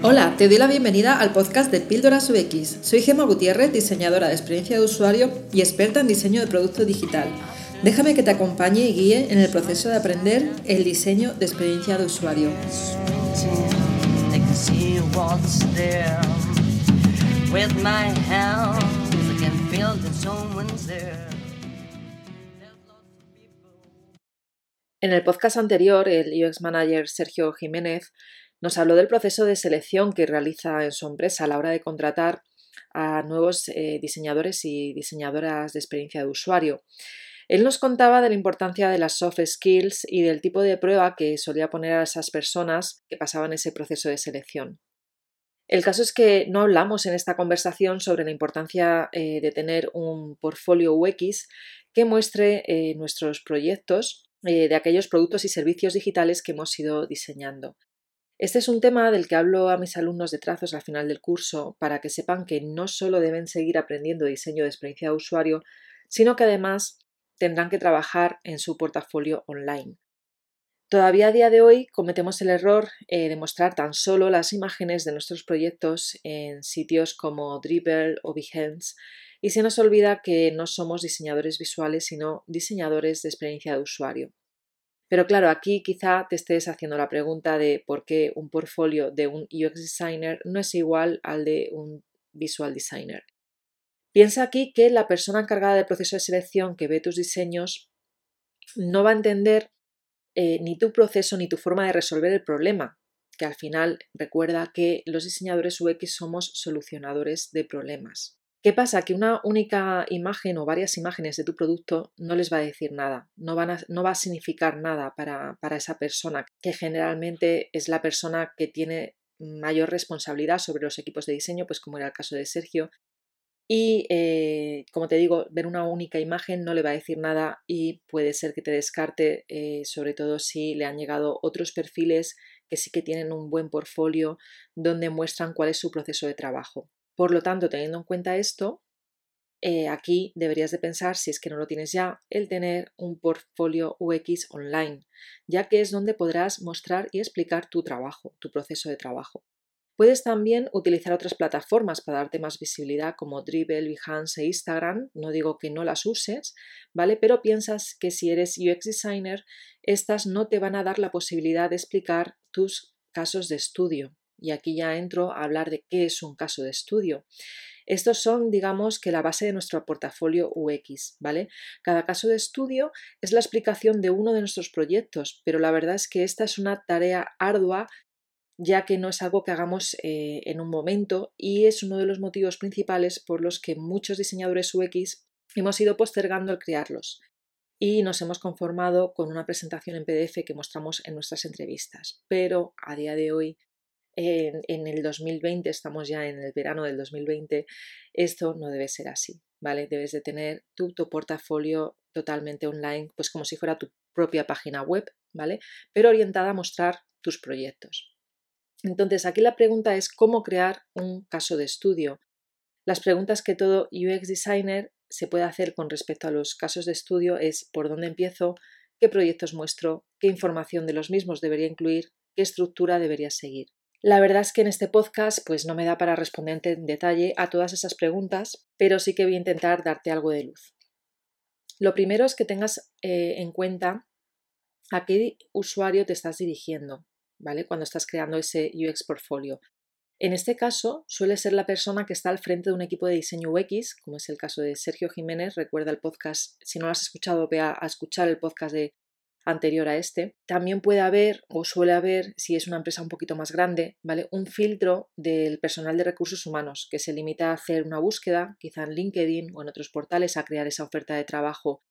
Hola, te doy la bienvenida al podcast de Píldoras UX. Soy Gemma Gutiérrez, diseñadora de experiencia de usuario y experta en diseño de producto digital. Déjame que te acompañe y guíe en el proceso de aprender el diseño de experiencia de usuario. En el podcast anterior, el UX manager Sergio Jiménez nos habló del proceso de selección que realiza en su empresa a la hora de contratar a nuevos eh, diseñadores y diseñadoras de experiencia de usuario. Él nos contaba de la importancia de las soft skills y del tipo de prueba que solía poner a esas personas que pasaban ese proceso de selección. El caso es que no hablamos en esta conversación sobre la importancia eh, de tener un portfolio UX que muestre eh, nuestros proyectos de aquellos productos y servicios digitales que hemos ido diseñando. Este es un tema del que hablo a mis alumnos de trazos al final del curso para que sepan que no solo deben seguir aprendiendo diseño de experiencia de usuario, sino que además tendrán que trabajar en su portafolio online. Todavía a día de hoy cometemos el error eh, de mostrar tan solo las imágenes de nuestros proyectos en sitios como Dribble o Behance y se nos olvida que no somos diseñadores visuales sino diseñadores de experiencia de usuario. Pero claro, aquí quizá te estés haciendo la pregunta de por qué un portfolio de un UX designer no es igual al de un visual designer. Piensa aquí que la persona encargada del proceso de selección que ve tus diseños no va a entender eh, ni tu proceso ni tu forma de resolver el problema, que al final recuerda que los diseñadores UX somos solucionadores de problemas. ¿Qué pasa? Que una única imagen o varias imágenes de tu producto no les va a decir nada, no, va a significar nada para, esa persona, que generalmente es la persona que tiene mayor responsabilidad sobre los equipos de diseño, pues como era el caso de Sergio. Y eh, como te digo, ver una única imagen no le va a decir nada y puede ser que te descarte, eh, sobre todo si le han llegado otros perfiles que sí que tienen un buen portfolio donde muestran cuál es su proceso de trabajo. Por lo tanto, teniendo en cuenta esto, eh, aquí deberías de pensar, si es que no lo tienes ya, el tener un portfolio UX online, ya que es donde podrás mostrar y explicar tu trabajo, tu proceso de trabajo. Puedes también utilizar otras plataformas para darte más visibilidad como Dribble, Behance e Instagram. No digo que no las uses, ¿vale? Pero piensas que si eres UX designer, estas no te van a dar la posibilidad de explicar tus casos de estudio, y aquí ya entro a hablar de qué es un caso de estudio. Estos son, digamos, que la base de nuestro portafolio UX, ¿vale? Cada caso de estudio es la explicación de uno de nuestros proyectos, pero la verdad es que esta es una tarea ardua ya que no es algo que hagamos eh, en un momento y es uno de los motivos principales por los que muchos diseñadores UX hemos ido postergando el crearlos y nos hemos conformado con una presentación en PDF que mostramos en nuestras entrevistas. Pero a día de hoy en, el 2020, estamos ya en el verano del 2020, esto no debe ser así, ¿vale? Debes de tener tu, tu portafolio totalmente online, pues como si fuera tu propia página web, ¿vale? Pero orientada a mostrar tus proyectos. Entonces, aquí la pregunta es cómo crear un caso de estudio. Las preguntas que todo UX designer se puede hacer con respecto a los casos de estudio es por dónde empiezo, qué proyectos muestro, qué información de los mismos debería incluir, qué estructura debería seguir. La verdad es que en este podcast pues no me da para responderte en detalle a todas esas preguntas, pero sí que voy a intentar darte algo de luz. Lo primero es que tengas eh, en cuenta a qué usuario te estás dirigiendo, ¿vale? Cuando estás creando ese UX portfolio. En este caso, suele ser la persona que está al frente de un equipo de diseño UX, como es el caso de Sergio Jiménez. Recuerda el podcast, si no lo has escuchado, ve a escuchar el podcast de anterior a este. También puede haber o suele haber, si es una empresa un poquito más grande, ¿vale? Un filtro del personal de recursos humanos que se limita a hacer una búsqueda, quizá en LinkedIn o en otros portales, a crear esa oferta de trabajo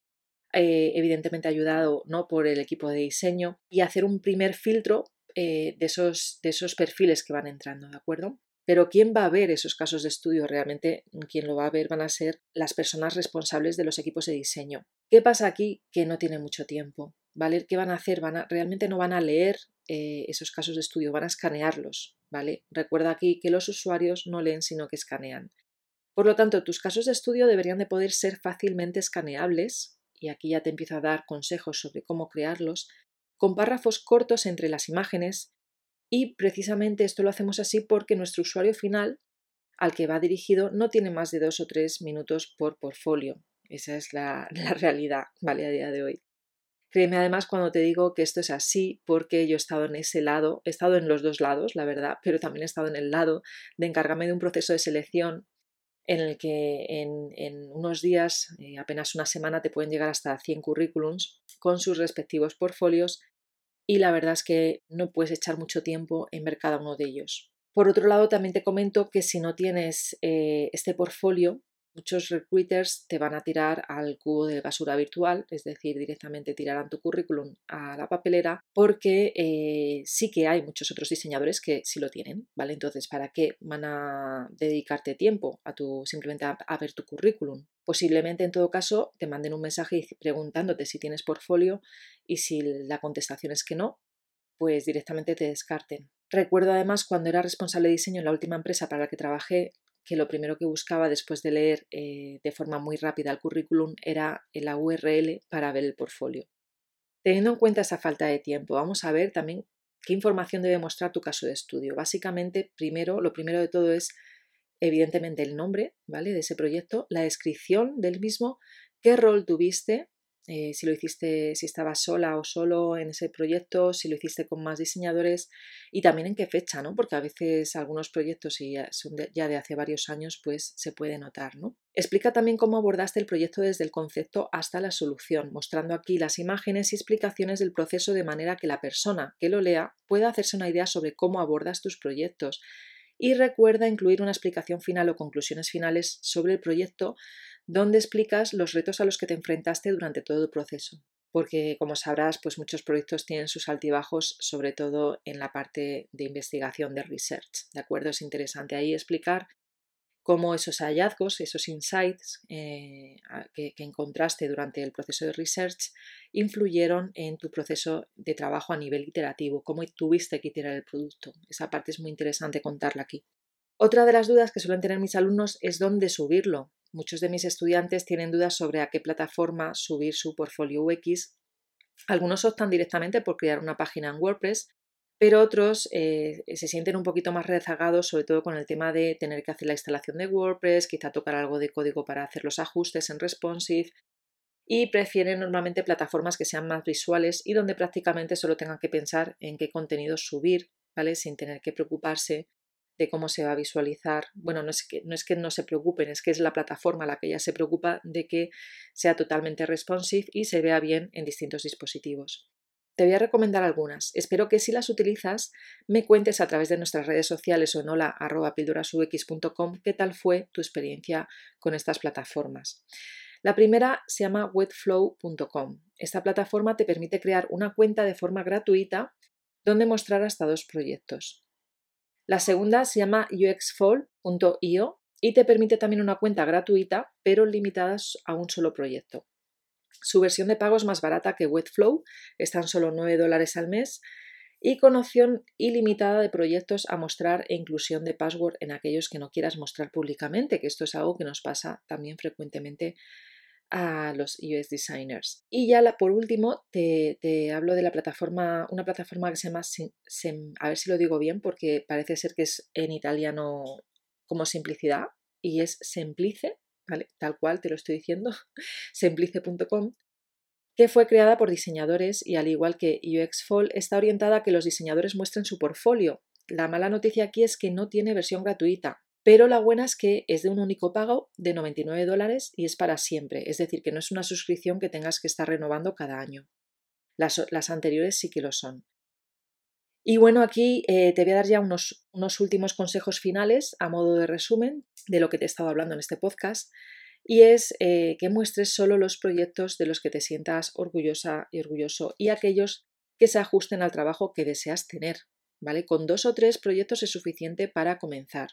eh, evidentemente ayudado ¿no? por el equipo de diseño, y hacer un primer filtro eh, de, esos, de esos perfiles que van entrando, ¿de acuerdo? Pero ¿quién va a ver esos casos de estudio? Realmente quien lo va a ver van a ser las personas responsables de los equipos de diseño. ¿Qué pasa aquí? Que no tiene mucho tiempo. ¿Vale? ¿Qué van a hacer? Van a, realmente no van a leer eh, esos casos de estudio, van a escanearlos. ¿vale? Recuerda aquí que los usuarios no leen sino que escanean. Por lo tanto, tus casos de estudio deberían de poder ser fácilmente escaneables, y aquí ya te empiezo a dar consejos sobre cómo crearlos, con párrafos cortos entre las imágenes Y precisamente esto lo hacemos así porque nuestro usuario final al que va dirigido no tiene más de dos o tres minutos por portfolio. Esa es la, la realidad, ¿vale? A día de hoy. Créeme además cuando te digo que esto es así porque yo he estado en ese lado, he estado en los dos lados, la verdad, pero también he estado en el lado de encargarme de un proceso de selección en el que en, unos días, eh, apenas una semana, te pueden llegar hasta 100 currículums con sus respectivos portfolios y la verdad es que no puedes echar mucho tiempo en ver cada uno de ellos. Por otro lado, también te comento que si no tienes eh, este portfolio, Muchos recruiters te van a tirar al cubo de basura virtual, es decir, directamente tirarán tu currículum a la papelera, porque eh, sí que hay muchos otros diseñadores que sí lo tienen, ¿vale? Entonces, ¿para qué van a dedicarte tiempo a tu, simplemente a, ver tu currículum? Posiblemente, en todo caso, te manden un mensaje preguntándote si tienes portfolio y si la contestación es que no, pues directamente te descarten. Recuerdo además cuando era responsable de diseño en la última empresa para la que trabajé, que lo primero que buscaba después de leer eh, de forma muy rápida el currículum era la URL para ver el portfolio. Teniendo en cuenta esa falta de tiempo, vamos a ver también qué información debe mostrar tu caso de estudio. Básicamente, primero, lo primero de todo es evidentemente el nombre, ¿vale? De ese proyecto, la descripción del mismo, qué rol tuviste, eh, si lo hiciste, si estabas sola o solo en ese proyecto, si lo hiciste con más diseñadores y también en qué fecha, ¿no? Porque a veces algunos proyectos, si ya son ya de hace varios años, pues se puede notar, ¿no? Explica también cómo abordaste el proyecto desde el concepto hasta la solución, mostrando aquí las imágenes y explicaciones del proceso de manera que la persona que lo lea pueda hacerse una idea sobre cómo abordas tus proyectos. Y recuerda incluir una explicación final o conclusiones finales sobre el proyecto donde explicas los retos a los que te enfrentaste durante todo el proceso. Porque, como sabrás, pues muchos proyectos tienen sus altibajos, sobre todo en la parte de investigación de research. ¿De acuerdo? Es interesante ahí explicar cómo esos hallazgos, esos insights eh, que, que, encontraste durante el proceso de research influyeron en tu proceso de trabajo a nivel iterativo, cómo tuviste que iterar el producto. Esa parte es muy interesante contarla aquí. Otra de las dudas que suelen tener mis alumnos es dónde subirlo. Muchos de mis estudiantes tienen dudas sobre a qué plataforma subir su portfolio UX. Algunos optan directamente por crear una página en WordPress, pero otros eh, se sienten un poquito más rezagados, sobre todo con el tema de tener que hacer la instalación de WordPress, quizá tocar algo de código para hacer los ajustes en responsive y prefieren normalmente plataformas que sean más visuales y donde prácticamente solo tengan que pensar en qué contenido subir, ¿vale? Sin tener que preocuparse de cómo se va a visualizar. Bueno, no es, que, no es que no se preocupen, es que es la plataforma la que ya se preocupa de que sea totalmente responsive y se vea bien en distintos dispositivos. Te voy a recomendar algunas. Espero que si las utilizas me cuentes a través de nuestras redes sociales o en hola.pildurasux.com qué tal fue tu experiencia con estas plataformas. La primera se llama webflow.com. Esta plataforma te permite crear una cuenta de forma gratuita donde mostrar hasta dos proyectos. La segunda se llama uxfall.io y te permite también una cuenta gratuita, pero limitada a un solo proyecto. Su versión de pago es más barata que Webflow, están solo 9 dólares al mes y con opción ilimitada de proyectos a mostrar e inclusión de password en aquellos que no quieras mostrar públicamente, que esto es algo que nos pasa también frecuentemente a los UX designers. Y ya la, por último te, hablo de la plataforma, una plataforma que se llama, a ver si lo digo bien porque parece ser que es en italiano como simplicidad y es Semplice, ¿vale? tal cual te lo estoy diciendo, semplice.com, que fue creada por diseñadores y al igual que UXFall está orientada a que los diseñadores muestren su portfolio. La mala noticia aquí es que no tiene versión gratuita, pero la buena es que es de un único pago de 99 dólares y es para siempre, es decir, que no es una suscripción que tengas que estar renovando cada año. Las, anteriores sí que lo son. Y bueno, aquí eh, te voy a dar ya unos, unos últimos consejos finales a modo de resumen de lo que te he estado hablando en este podcast y es eh, que muestres solo los proyectos de los que te sientas orgullosa y orgulloso y aquellos que se ajusten al trabajo que deseas tener. ¿Vale? Con dos o tres proyectos es suficiente para comenzar.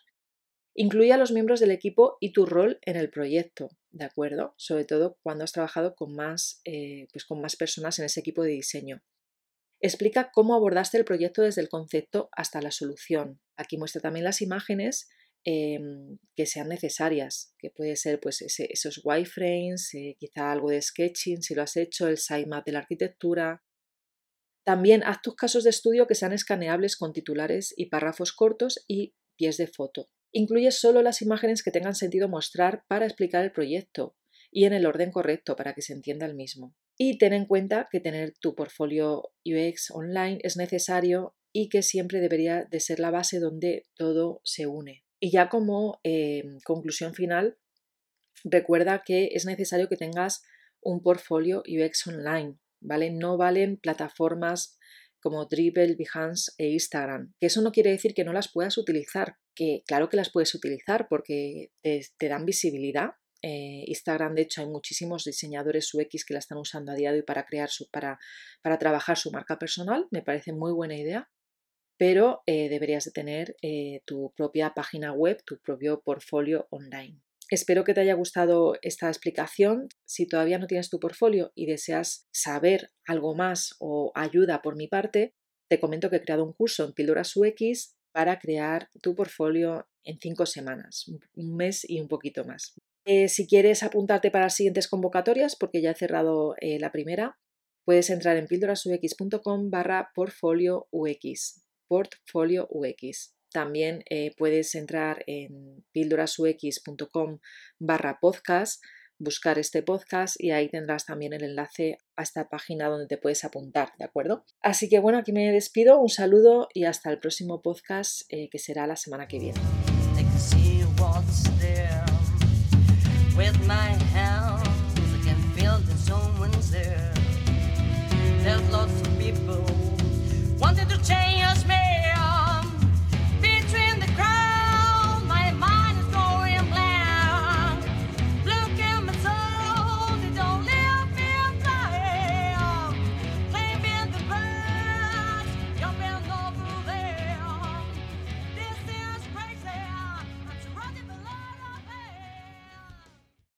Incluye a los miembros del equipo y tu rol en el proyecto, ¿de acuerdo? Sobre todo cuando has trabajado con más, eh, pues con más personas en ese equipo de diseño. Explica cómo abordaste el proyecto desde el concepto hasta la solución. Aquí muestra también las imágenes em, que sean necesarias, que puede ser pues esos wireframes, eh, quizá algo de sketching si lo has hecho, el sitemap de la arquitectura, También haz tus casos de estudio que sean escaneables con titulares y párrafos cortos y pies de foto. Incluye solo las imágenes que tengan sentido mostrar para explicar el proyecto y en el orden correcto para que se entienda el mismo. Y ten en cuenta que tener tu portfolio UX online es necesario y que siempre debería de ser la base donde todo se une. Y ya como em, conclusión final, recuerda que es necesario que tengas un portfolio UX online, ¿vale? No valen plataformas como Dribble, Behance e Instagram. Que eso no quiere decir que no las puedas utilizar, que claro que las puedes utilizar porque te, dan visibilidad. Eh, Instagram, de hecho, hay muchísimos diseñadores UX que la están usando a día de hoy para crear su, para, para trabajar su marca personal. Me parece muy buena idea. Pero eh, deberías de tener eh, tu propia página web, tu propio portfolio online. Espero que te haya gustado esta explicación. Si todavía no tienes tu portfolio y deseas saber algo más o ayuda por mi parte, te comento que he creado un curso en Píldoras UX para crear tu portfolio en cinco semanas, un mes y un poquito más. Eh, si quieres apuntarte para las siguientes convocatorias, porque ya he cerrado eh, la primera, puedes entrar en píldorasux.com barra portfolio UX. Portfolio UX. También eh, puedes entrar en píldorasux.com barra podcast, buscar este podcast y ahí tendrás también el enlace a esta página donde te puedes apuntar, ¿de acuerdo? Así que bueno, aquí me despido, un saludo y hasta el próximo podcast eh, que será la semana que viene.